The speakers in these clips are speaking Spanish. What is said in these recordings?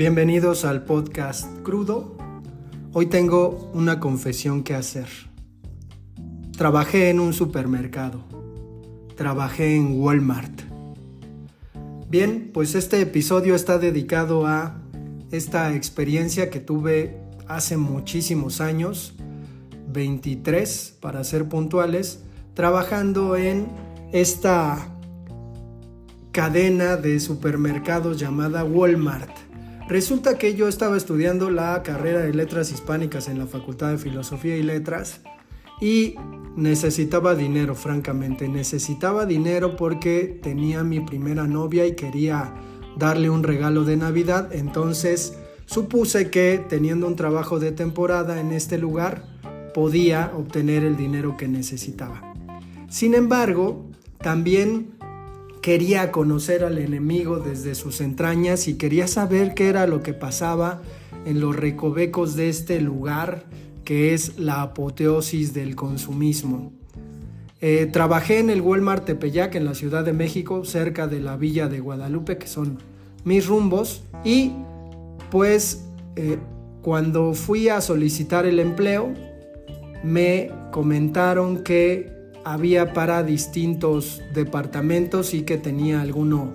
Bienvenidos al podcast Crudo. Hoy tengo una confesión que hacer. Trabajé en un supermercado. Trabajé en Walmart. Bien, pues este episodio está dedicado a esta experiencia que tuve hace muchísimos años, 23 para ser puntuales, trabajando en esta cadena de supermercados llamada Walmart. Resulta que yo estaba estudiando la carrera de letras hispánicas en la Facultad de Filosofía y Letras y necesitaba dinero, francamente. Necesitaba dinero porque tenía mi primera novia y quería darle un regalo de Navidad. Entonces supuse que teniendo un trabajo de temporada en este lugar podía obtener el dinero que necesitaba. Sin embargo, también quería conocer al enemigo desde sus entrañas y quería saber qué era lo que pasaba en los recovecos de este lugar que es la apoteosis del consumismo. Eh, trabajé en el Walmart Tepeyac en la Ciudad de México, cerca de la villa de Guadalupe, que son mis rumbos, y pues eh, cuando fui a solicitar el empleo, me comentaron que había para distintos departamentos y que tenía alguno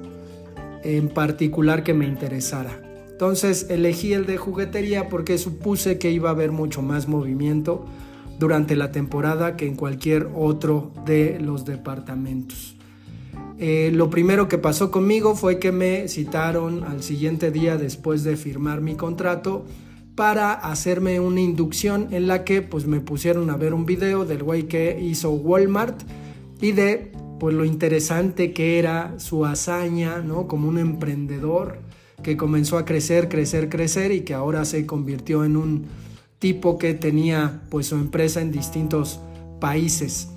en particular que me interesara. Entonces elegí el de juguetería porque supuse que iba a haber mucho más movimiento durante la temporada que en cualquier otro de los departamentos. Eh, lo primero que pasó conmigo fue que me citaron al siguiente día después de firmar mi contrato para hacerme una inducción en la que pues me pusieron a ver un video del güey que hizo Walmart y de pues lo interesante que era su hazaña, ¿no? Como un emprendedor que comenzó a crecer, crecer, crecer y que ahora se convirtió en un tipo que tenía pues su empresa en distintos países.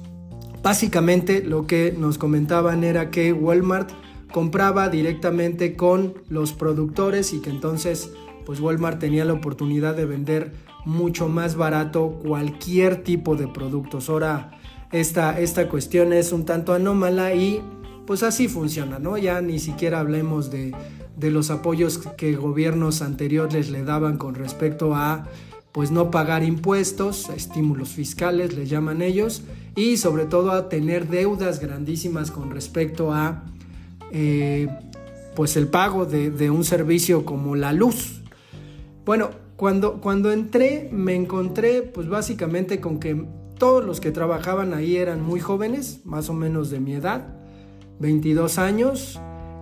Básicamente lo que nos comentaban era que Walmart compraba directamente con los productores y que entonces pues Walmart tenía la oportunidad de vender mucho más barato cualquier tipo de productos. Ahora esta, esta cuestión es un tanto anómala y pues así funciona, ¿no? Ya ni siquiera hablemos de, de los apoyos que gobiernos anteriores le daban con respecto a pues no pagar impuestos, estímulos fiscales le llaman ellos, y sobre todo a tener deudas grandísimas con respecto a eh, pues el pago de, de, un servicio como la luz, bueno, cuando, cuando entré me encontré pues básicamente con que todos los que trabajaban ahí eran muy jóvenes, más o menos de mi edad, 22 años.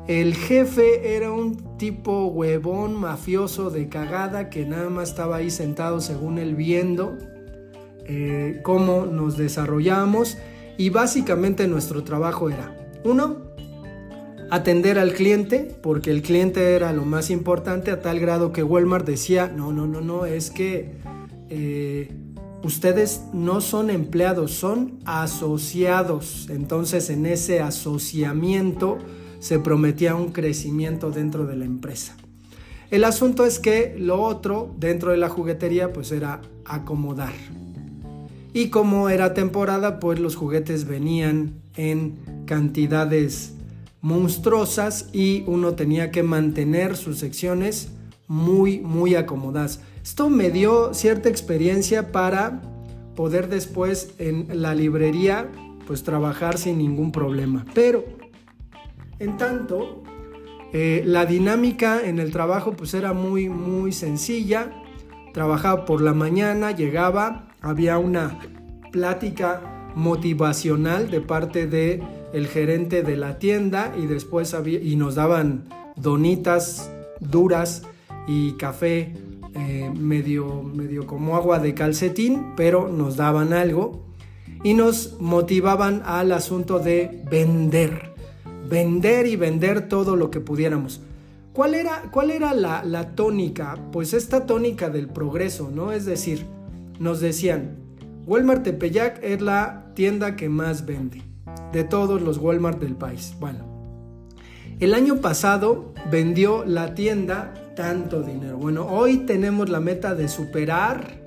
El jefe era un tipo huevón, mafioso de cagada que nada más estaba ahí sentado según él viendo eh, cómo nos desarrollamos y básicamente nuestro trabajo era, uno, atender al cliente, porque el cliente era lo más importante a tal grado que Walmart decía, no, no, no, no, es que eh, ustedes no son empleados, son asociados. Entonces en ese asociamiento se prometía un crecimiento dentro de la empresa. El asunto es que lo otro dentro de la juguetería pues era acomodar. Y como era temporada, pues los juguetes venían en cantidades monstruosas y uno tenía que mantener sus secciones muy, muy acomodadas. Esto me dio cierta experiencia para poder después en la librería pues trabajar sin ningún problema. Pero, en tanto, eh, la dinámica en el trabajo pues era muy, muy sencilla. Trabajaba por la mañana, llegaba, había una plática motivacional de parte de el gerente de la tienda y después y nos daban donitas duras y café eh, medio, medio como agua de calcetín, pero nos daban algo y nos motivaban al asunto de vender, vender y vender todo lo que pudiéramos. ¿Cuál era, cuál era la, la tónica? Pues esta tónica del progreso, ¿no? Es decir, nos decían, Walmart Tepeyac es la tienda que más vende de todos los Walmart del país. Bueno, el año pasado vendió la tienda tanto dinero. Bueno, hoy tenemos la meta de superar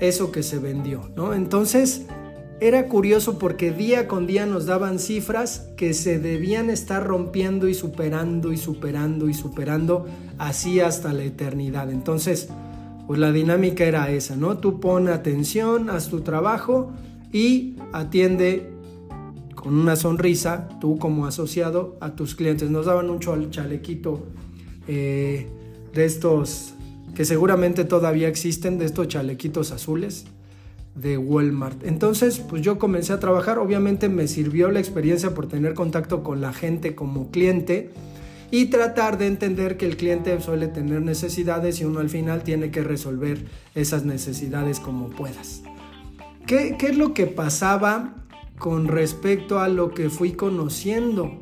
eso que se vendió, ¿no? Entonces, era curioso porque día con día nos daban cifras que se debían estar rompiendo y superando y superando y superando así hasta la eternidad. Entonces, pues la dinámica era esa, ¿no? Tú pon atención, haz tu trabajo y atiende con una sonrisa, tú como asociado, a tus clientes. Nos daban un chalequito eh, de estos que seguramente todavía existen, de estos chalequitos azules de Walmart. Entonces, pues yo comencé a trabajar, obviamente me sirvió la experiencia por tener contacto con la gente como cliente y tratar de entender que el cliente suele tener necesidades y uno al final tiene que resolver esas necesidades como puedas. ¿Qué, qué es lo que pasaba con respecto a lo que fui conociendo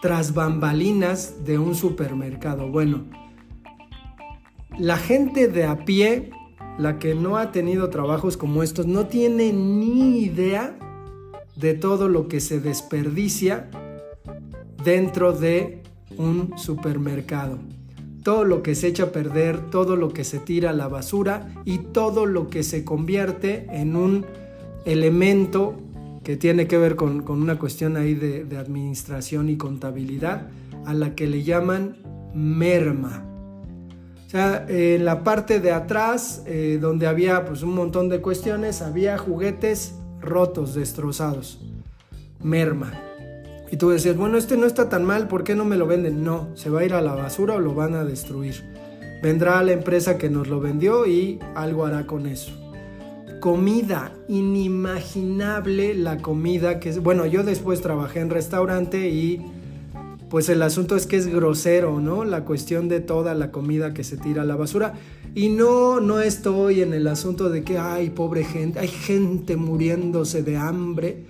tras bambalinas de un supermercado. Bueno, la gente de a pie, la que no ha tenido trabajos como estos, no tiene ni idea de todo lo que se desperdicia dentro de un supermercado. Todo lo que se echa a perder, todo lo que se tira a la basura y todo lo que se convierte en un elemento que tiene que ver con, una cuestión ahí de, administración y contabilidad, a la que le llaman merma. O sea, en la parte de atrás, eh, donde había pues un montón de cuestiones, había juguetes rotos, destrozados. Merma. Y tú decías, bueno, este no está tan mal, ¿por qué no me lo venden? No, se va a ir a la basura o lo van a destruir. Vendrá la empresa que nos lo vendió y algo hará con eso comida, inimaginable la comida que bueno, yo después trabajé en restaurante y pues el asunto es que es grosero, ¿no? La cuestión de toda la comida que se tira a la basura. Y no, no estoy en el asunto de que, ay, pobre gente, hay gente muriéndose de hambre,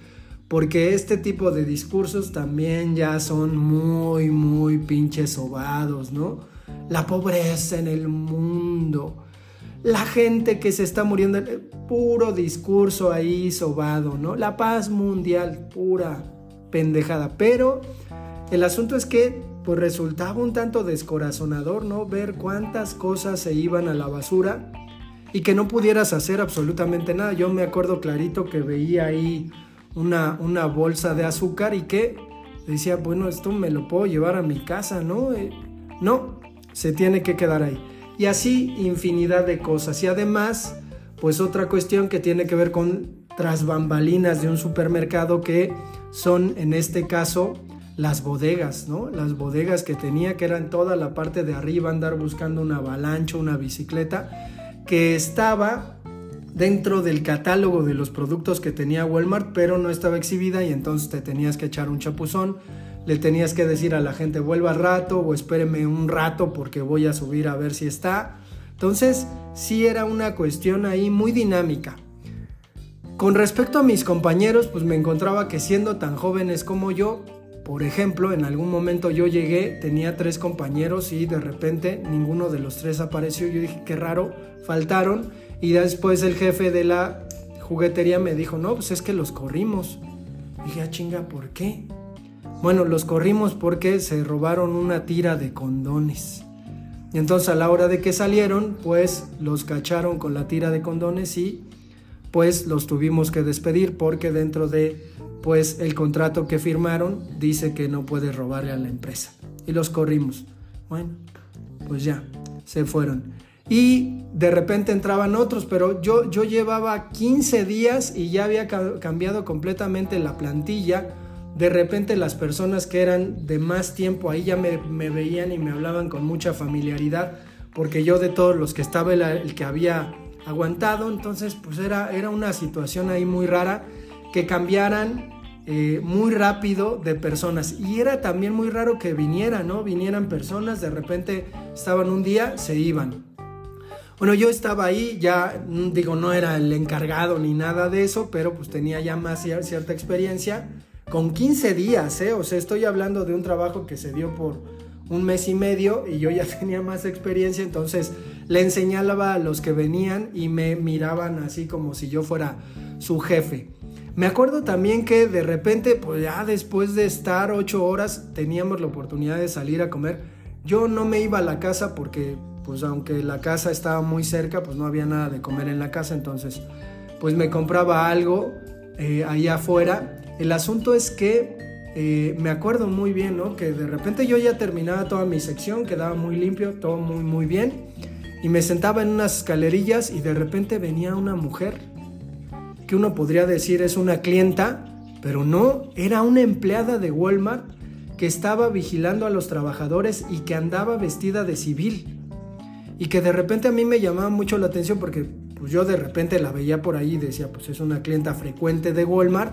porque este tipo de discursos también ya son muy, muy pinches sobados, ¿no? La pobreza en el mundo la gente que se está muriendo, puro discurso ahí sobado, ¿no? La paz mundial, pura pendejada. Pero el asunto es que pues resultaba un tanto descorazonador, ¿no? Ver cuántas cosas se iban a la basura y que no pudieras hacer absolutamente nada. Yo me acuerdo clarito que veía ahí una, una bolsa de azúcar y que decía, bueno, esto me lo puedo llevar a mi casa, ¿no? Eh, no, se tiene que quedar ahí y así infinidad de cosas. Y además, pues otra cuestión que tiene que ver con tras bambalinas de un supermercado que son en este caso las bodegas, ¿no? Las bodegas que tenía que eran toda la parte de arriba andar buscando una avalancha, una bicicleta que estaba dentro del catálogo de los productos que tenía Walmart, pero no estaba exhibida y entonces te tenías que echar un chapuzón le tenías que decir a la gente vuelva al rato o espéreme un rato porque voy a subir a ver si está. Entonces, sí era una cuestión ahí muy dinámica. Con respecto a mis compañeros, pues me encontraba que siendo tan jóvenes como yo, por ejemplo, en algún momento yo llegué, tenía tres compañeros y de repente ninguno de los tres apareció. Yo dije, qué raro, faltaron. Y después el jefe de la juguetería me dijo, no, pues es que los corrimos. dije, ah, chinga, ¿por qué? Bueno, los corrimos porque se robaron una tira de condones. Entonces a la hora de que salieron, pues los cacharon con la tira de condones y pues los tuvimos que despedir porque dentro de pues el contrato que firmaron dice que no puede robarle a la empresa. Y los corrimos. Bueno, pues ya, se fueron. Y de repente entraban otros, pero yo, yo llevaba 15 días y ya había cambiado completamente la plantilla de repente las personas que eran de más tiempo ahí ya me, veían y me hablaban con mucha familiaridad, porque yo de todos los que estaba el, que había aguantado, entonces pues era, era una situación ahí muy rara que cambiaran eh, muy rápido de personas y era también muy raro que vinieran, ¿no? Vinieran personas, de repente estaban un día, se iban. Bueno, yo estaba ahí, ya mm, digo, no era el encargado ni nada de eso, pero pues tenía ya más cierta experiencia con 15 días, ¿eh? O sea, estoy hablando de un trabajo que se dio por un mes y medio y yo ya tenía más experiencia, entonces le enseñaba a los que venían y me miraban así como si yo fuera su jefe. Me acuerdo también que de repente, pues ya después de estar ocho horas, teníamos la oportunidad de salir a comer. Yo no me iba a la casa porque, pues aunque la casa estaba muy cerca, pues no había nada de comer en la casa, entonces pues me compraba algo eh, afuera. El asunto es que eh, me acuerdo muy bien, ¿no? Que de repente yo ya terminaba toda mi sección, quedaba muy limpio, todo muy, muy bien. Y me sentaba en unas escalerillas y de repente venía una mujer que uno podría decir es una clienta, pero no, era una empleada de Walmart que estaba vigilando a los trabajadores y que andaba vestida de civil. Y que de repente a mí me llamaba mucho la atención porque pues yo de repente la veía por ahí y decía, pues es una clienta frecuente de Walmart,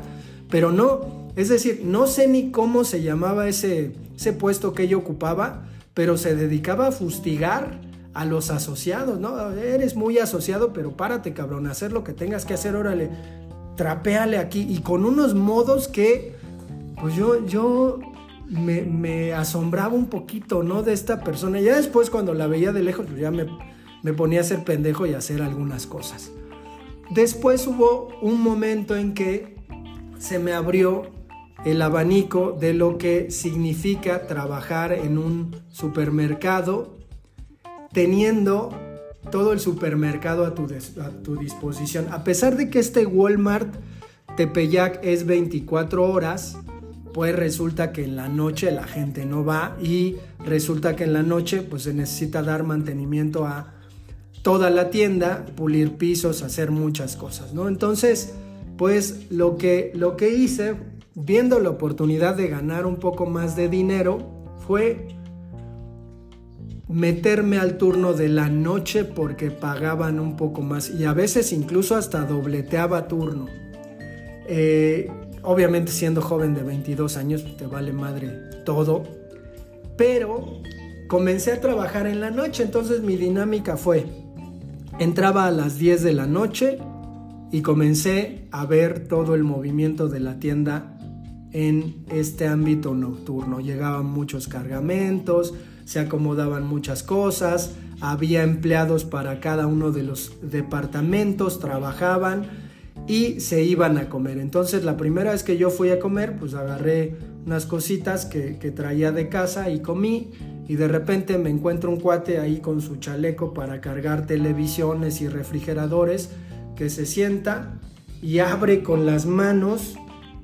pero no, es decir, no sé ni cómo se llamaba ese, ese puesto que ella ocupaba, pero se dedicaba a fustigar a los asociados, ¿no? Eres muy asociado, pero párate, cabrón, hacer lo que tengas que hacer, órale, trapéale aquí y con unos modos que, pues yo, yo me, me, asombraba un poquito, ¿no? De esta persona. Ya después cuando la veía de lejos, pues ya me, me ponía a ser pendejo y a hacer algunas cosas. Después hubo un momento en que se me abrió el abanico de lo que significa trabajar en un supermercado teniendo todo el supermercado a tu, a tu disposición. A pesar de que este Walmart Tepeyac es 24 horas, pues resulta que en la noche la gente no va y resulta que en la noche pues se necesita dar mantenimiento a toda la tienda, pulir pisos, hacer muchas cosas, ¿no? Entonces, pues lo que, lo que hice, viendo la oportunidad de ganar un poco más de dinero, fue meterme al turno de la noche porque pagaban un poco más y a veces incluso hasta dobleteaba turno. Eh, Obviamente siendo joven de 22 años te vale madre todo. Pero comencé a trabajar en la noche, entonces mi dinámica fue, entraba a las 10 de la noche y comencé a ver todo el movimiento de la tienda en este ámbito nocturno. Llegaban muchos cargamentos, se acomodaban muchas cosas, había empleados para cada uno de los departamentos, trabajaban y se iban a comer. Entonces la primera vez que yo fui a comer, pues agarré unas cositas que, traía de casa y comí y de repente me encuentro un cuate ahí con su chaleco para cargar televisiones y refrigeradores que se sienta y abre con las manos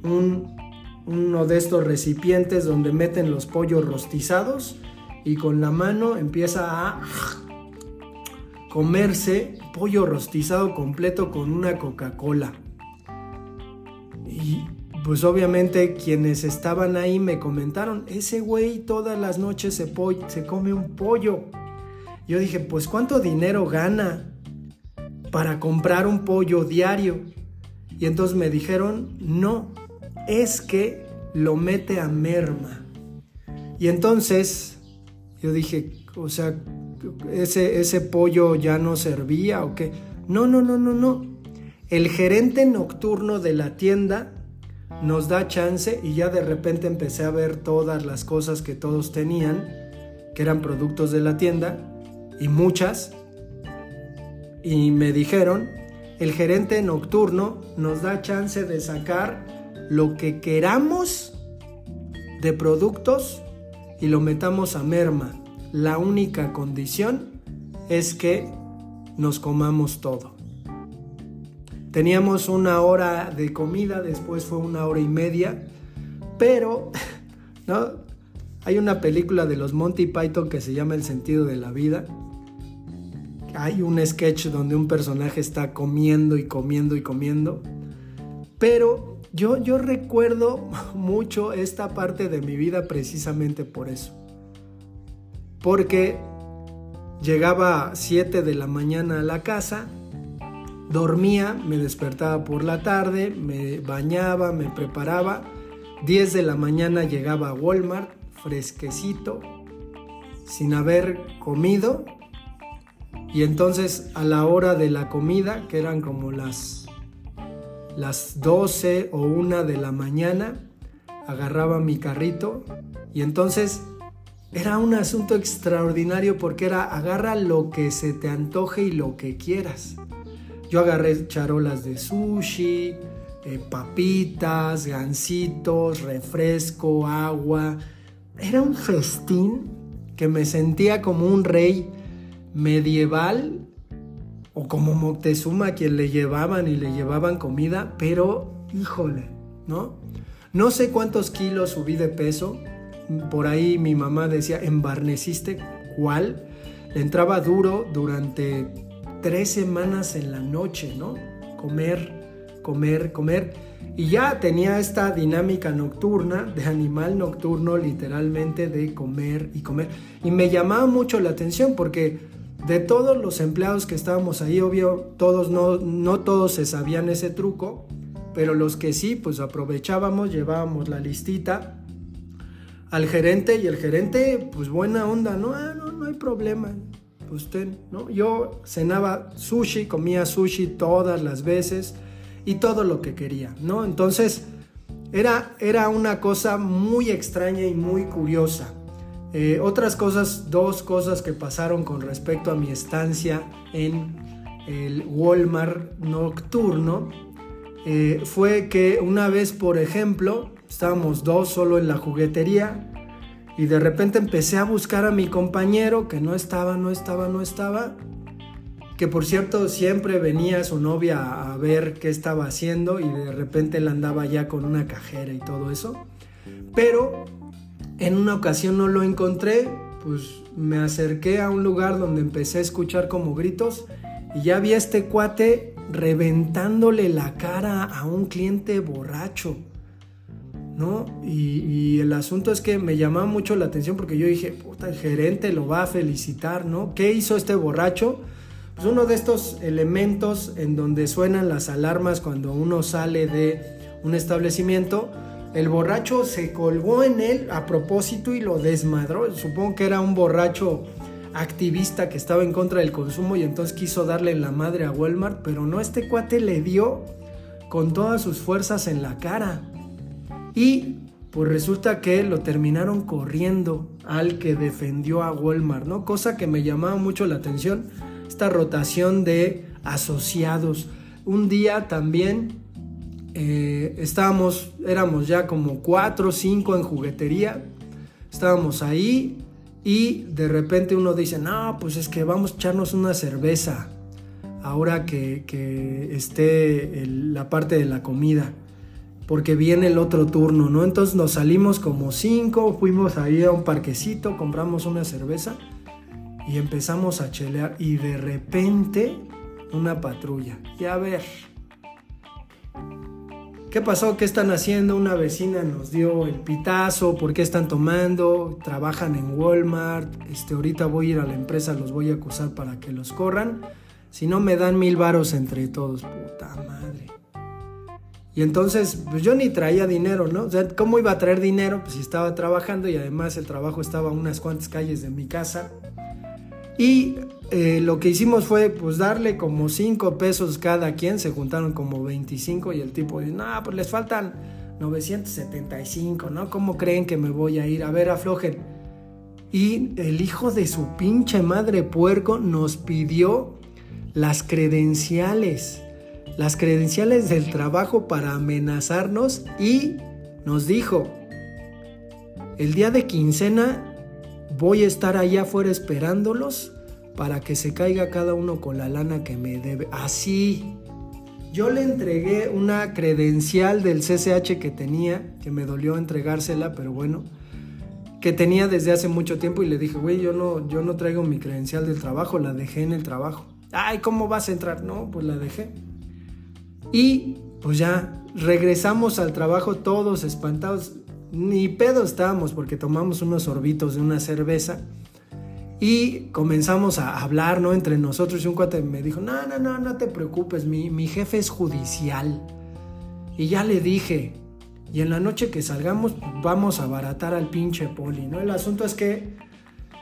uno de estos recipientes donde meten los pollos rostizados y con la mano empieza a comerse pollo rostizado completo con una Coca-Cola. Y pues obviamente quienes estaban ahí me comentaron, ese güey todas las noches se, se come un pollo. Yo dije, pues ¿cuánto dinero gana para comprar un pollo diario? Y entonces me dijeron, no, es que lo mete a merma. Y entonces yo dije, o sea, ese, ese pollo ya no servía o qué. No, no, no, no, no. El gerente nocturno de la tienda nos da chance y ya de repente empecé a ver todas las cosas que todos tenían, que eran productos de la tienda, y muchas. Y me dijeron, el gerente nocturno nos da chance de sacar lo que queramos de productos y lo metamos a merma. La única condición es que nos comamos todo. Teníamos una hora de comida, después fue una hora y media, pero ¿no? hay una película de los Monty Python que se llama El sentido de la vida. Hay un sketch donde un personaje está comiendo y comiendo y comiendo, pero yo, yo recuerdo mucho esta parte de mi vida precisamente por eso. Porque llegaba a 7 de la mañana a la casa, dormía, me despertaba por la tarde, me bañaba, me preparaba, 10 de la mañana llegaba a Walmart, fresquecito, sin haber comido, y entonces a la hora de la comida, que eran como las, las 12 o 1 de la mañana, agarraba mi carrito y entonces era un asunto extraordinario porque era agarra lo que se te antoje y lo que quieras. Yo agarré charolas de sushi, eh, papitas, gansitos, refresco, agua. Era un festín que me sentía como un rey medieval o como Moctezuma, quien le llevaban y le llevaban comida, pero híjole, ¿no? No sé cuántos kilos subí de peso, por ahí mi mamá decía, embarneciste, ¿cuál? Le entraba duro durante tres semanas en la noche, ¿no? Comer, comer, comer. Y ya tenía esta dinámica nocturna, de animal nocturno, literalmente, de comer y comer. Y me llamaba mucho la atención porque de todos los empleados que estábamos ahí, obvio, todos no, no todos se sabían ese truco, pero los que sí, pues aprovechábamos, llevábamos la listita al gerente y el gerente, pues buena onda, no, ah, no, no hay problema, usted, ¿no? Yo cenaba sushi, comía sushi todas las veces y todo lo que quería, ¿no? Entonces, era, era una cosa muy extraña y muy curiosa. Eh, otras cosas, dos cosas que pasaron con respecto a mi estancia en el Walmart nocturno, eh, fue que una vez, por ejemplo, estábamos dos solo en la juguetería y de repente empecé a buscar a mi compañero que no estaba, no estaba, no estaba. Que por cierto siempre venía su novia a ver qué estaba haciendo y de repente él andaba ya con una cajera y todo eso. Pero en una ocasión no lo encontré, pues me acerqué a un lugar donde empecé a escuchar como gritos y ya vi este cuate reventándole la cara a un cliente borracho. ¿no? Y, el asunto es que me llamaba mucho la atención porque yo dije, puta, el gerente lo va a felicitar, ¿no? ¿Qué hizo este borracho? Pues uno de estos elementos en donde suenan las alarmas cuando uno sale de un establecimiento, el borracho se colgó en él a propósito y lo desmadró. Supongo que era un borracho activista que estaba en contra del consumo y entonces quiso darle la madre a Walmart, pero no, este cuate le dio con todas sus fuerzas en la cara. Y pues resulta que lo terminaron corriendo al que defendió a Walmart, ¿no? Cosa que me llamaba mucho la atención, esta rotación de asociados. Un día también eh, estábamos, éramos ya como cuatro o cinco en juguetería, estábamos ahí y de repente uno dice, no, pues es que vamos a echarnos una cerveza ahora que, esté la parte de la comida porque viene el otro turno, ¿no? Entonces nos salimos como cinco, fuimos ahí a un parquecito, compramos una cerveza y empezamos a chelear y de repente una patrulla. Y a ver, ¿qué pasó? ¿Qué están haciendo? Una vecina nos dio el pitazo, ¿por qué están tomando? Trabajan en Walmart, este, ahorita voy a ir a la empresa, los voy a acusar para que los corran. Si no me dan mil varos entre todos, puta madre. Y entonces, pues yo ni traía dinero, ¿no? O sea, ¿cómo iba a traer dinero? Pues si estaba trabajando y además el trabajo estaba a unas cuantas calles de mi casa. Y eh, lo que hicimos fue, pues darle como 5 pesos cada quien, se juntaron como 25 y el tipo dice, no, pues les faltan 975, ¿no? ¿Cómo creen que me voy a ir? A ver, aflojen. Y el hijo de su pinche madre puerco nos pidió las credenciales las credenciales del trabajo para amenazarnos y nos dijo, el día de quincena voy a estar allá afuera esperándolos para que se caiga cada uno con la lana que me debe. Así. Yo le entregué una credencial del CCH que tenía, que me dolió entregársela, pero bueno, que tenía desde hace mucho tiempo y le dije, güey, yo no, yo no traigo mi credencial del trabajo, la dejé en el trabajo. Ay, ¿cómo vas a entrar? No, pues la dejé. Y pues ya regresamos al trabajo todos espantados. Ni pedo estábamos porque tomamos unos sorbitos de una cerveza y comenzamos a hablar, ¿no? Entre nosotros y un cuate me dijo, no, no, no, no te preocupes, mi, mi jefe es judicial. Y ya le dije, y en la noche que salgamos vamos a abaratar al pinche poli, ¿no? El asunto es que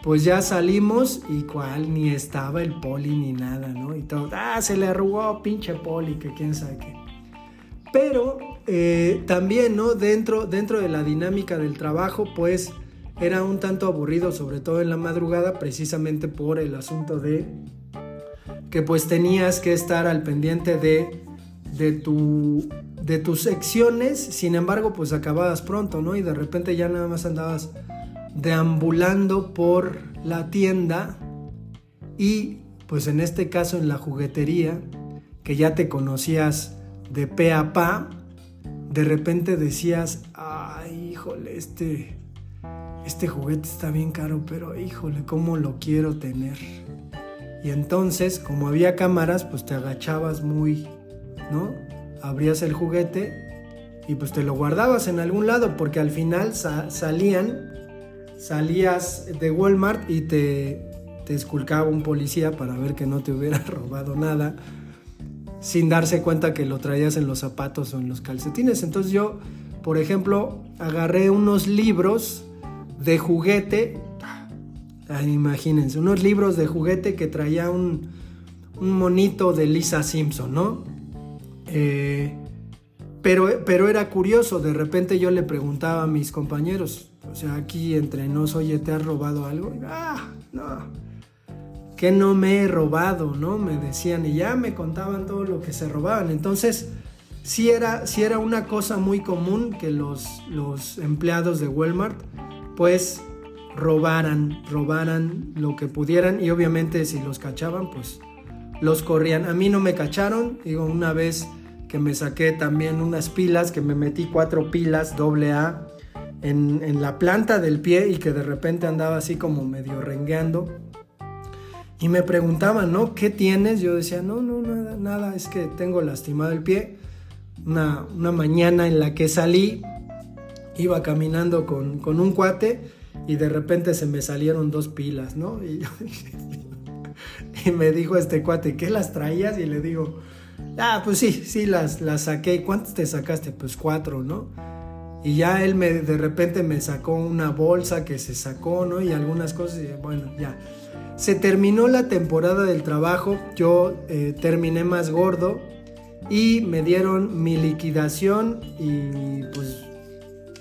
pues ya salimos y cual ni estaba el poli ni nada, ¿no? Y todo, ah, se le arrugó pinche poli, que quién sabe qué. Pero eh, también, ¿no? Dentro, dentro de la dinámica del trabajo, pues era un tanto aburrido, sobre todo en la madrugada, precisamente por el asunto de que pues tenías que estar al pendiente de, de, tu, de tus secciones, sin embargo, pues acababas pronto, ¿no? Y de repente ya nada más andabas deambulando por la tienda y pues en este caso en la juguetería, que ya te conocías de pe a pa, de repente decías, ay, híjole, este, este juguete está bien caro, pero híjole, ¿cómo lo quiero tener? Y entonces, como había cámaras, pues te agachabas muy, ¿no? Abrías el juguete y pues te lo guardabas en algún lado, porque al final salían, salías de Walmart y te, te esculcaba un policía para ver que no te hubiera robado nada sin darse cuenta que lo traías en los zapatos o en los calcetines. Entonces yo, por ejemplo, agarré unos libros de juguete, imagínense, unos libros de juguete que traía un, un monito de Lisa Simpson, ¿no? Eh, pero, pero era curioso, de repente yo le preguntaba a mis compañeros, o sea, aquí entre nos, oye, ¿te has robado algo? ah, no que no me he robado, ¿no? Me decían y ya me contaban todo lo que se robaban. Entonces, sí era, era una cosa muy común que los, los empleados de Walmart, pues, robaran, robaran lo que pudieran y obviamente si los cachaban, pues, los corrían. A mí no me cacharon, digo, una vez que me saqué también unas pilas, que me metí cuatro pilas doble A en, en la planta del pie y que de repente andaba así como medio rengueando y me preguntaban, ¿no? ¿Qué tienes? Yo decía, no, no, nada, nada, es que tengo lastimado el pie. Una, mañana en la que salí, iba caminando con, un cuate y de repente se me salieron dos pilas, ¿no? Y, y me dijo este cuate, ¿qué las traías? Y le digo, ah, pues sí, sí, las, las saqué. ¿Cuántas te sacaste? Pues cuatro, ¿no? Y ya él me, de repente me sacó una bolsa que se sacó, ¿no? Y algunas cosas, y bueno, ya se terminó la temporada del trabajo, yo eh, terminé más gordo y me dieron mi liquidación y pues,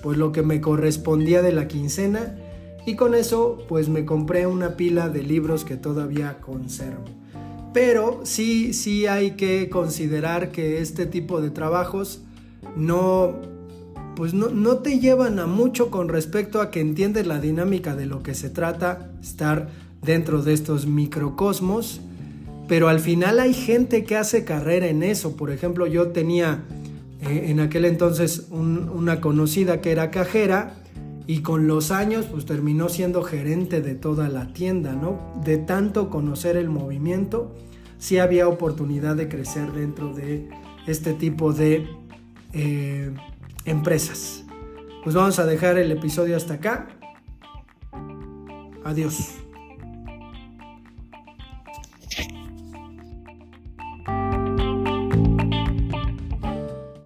pues lo que me correspondía de la quincena y con eso pues me compré una pila de libros que todavía conservo. Pero sí, sí hay que considerar que este tipo de trabajos no, pues no, no te llevan a mucho con respecto a que entiendes la dinámica de lo que se trata estar dentro de estos microcosmos, pero al final hay gente que hace carrera en eso. Por ejemplo, yo tenía eh, en aquel entonces una conocida que era cajera y con los años pues terminó siendo gerente de toda la tienda, ¿no? De tanto conocer el movimiento, sí había oportunidad de crecer dentro de este tipo de eh, empresas. Pues vamos a dejar el episodio hasta acá. Adiós.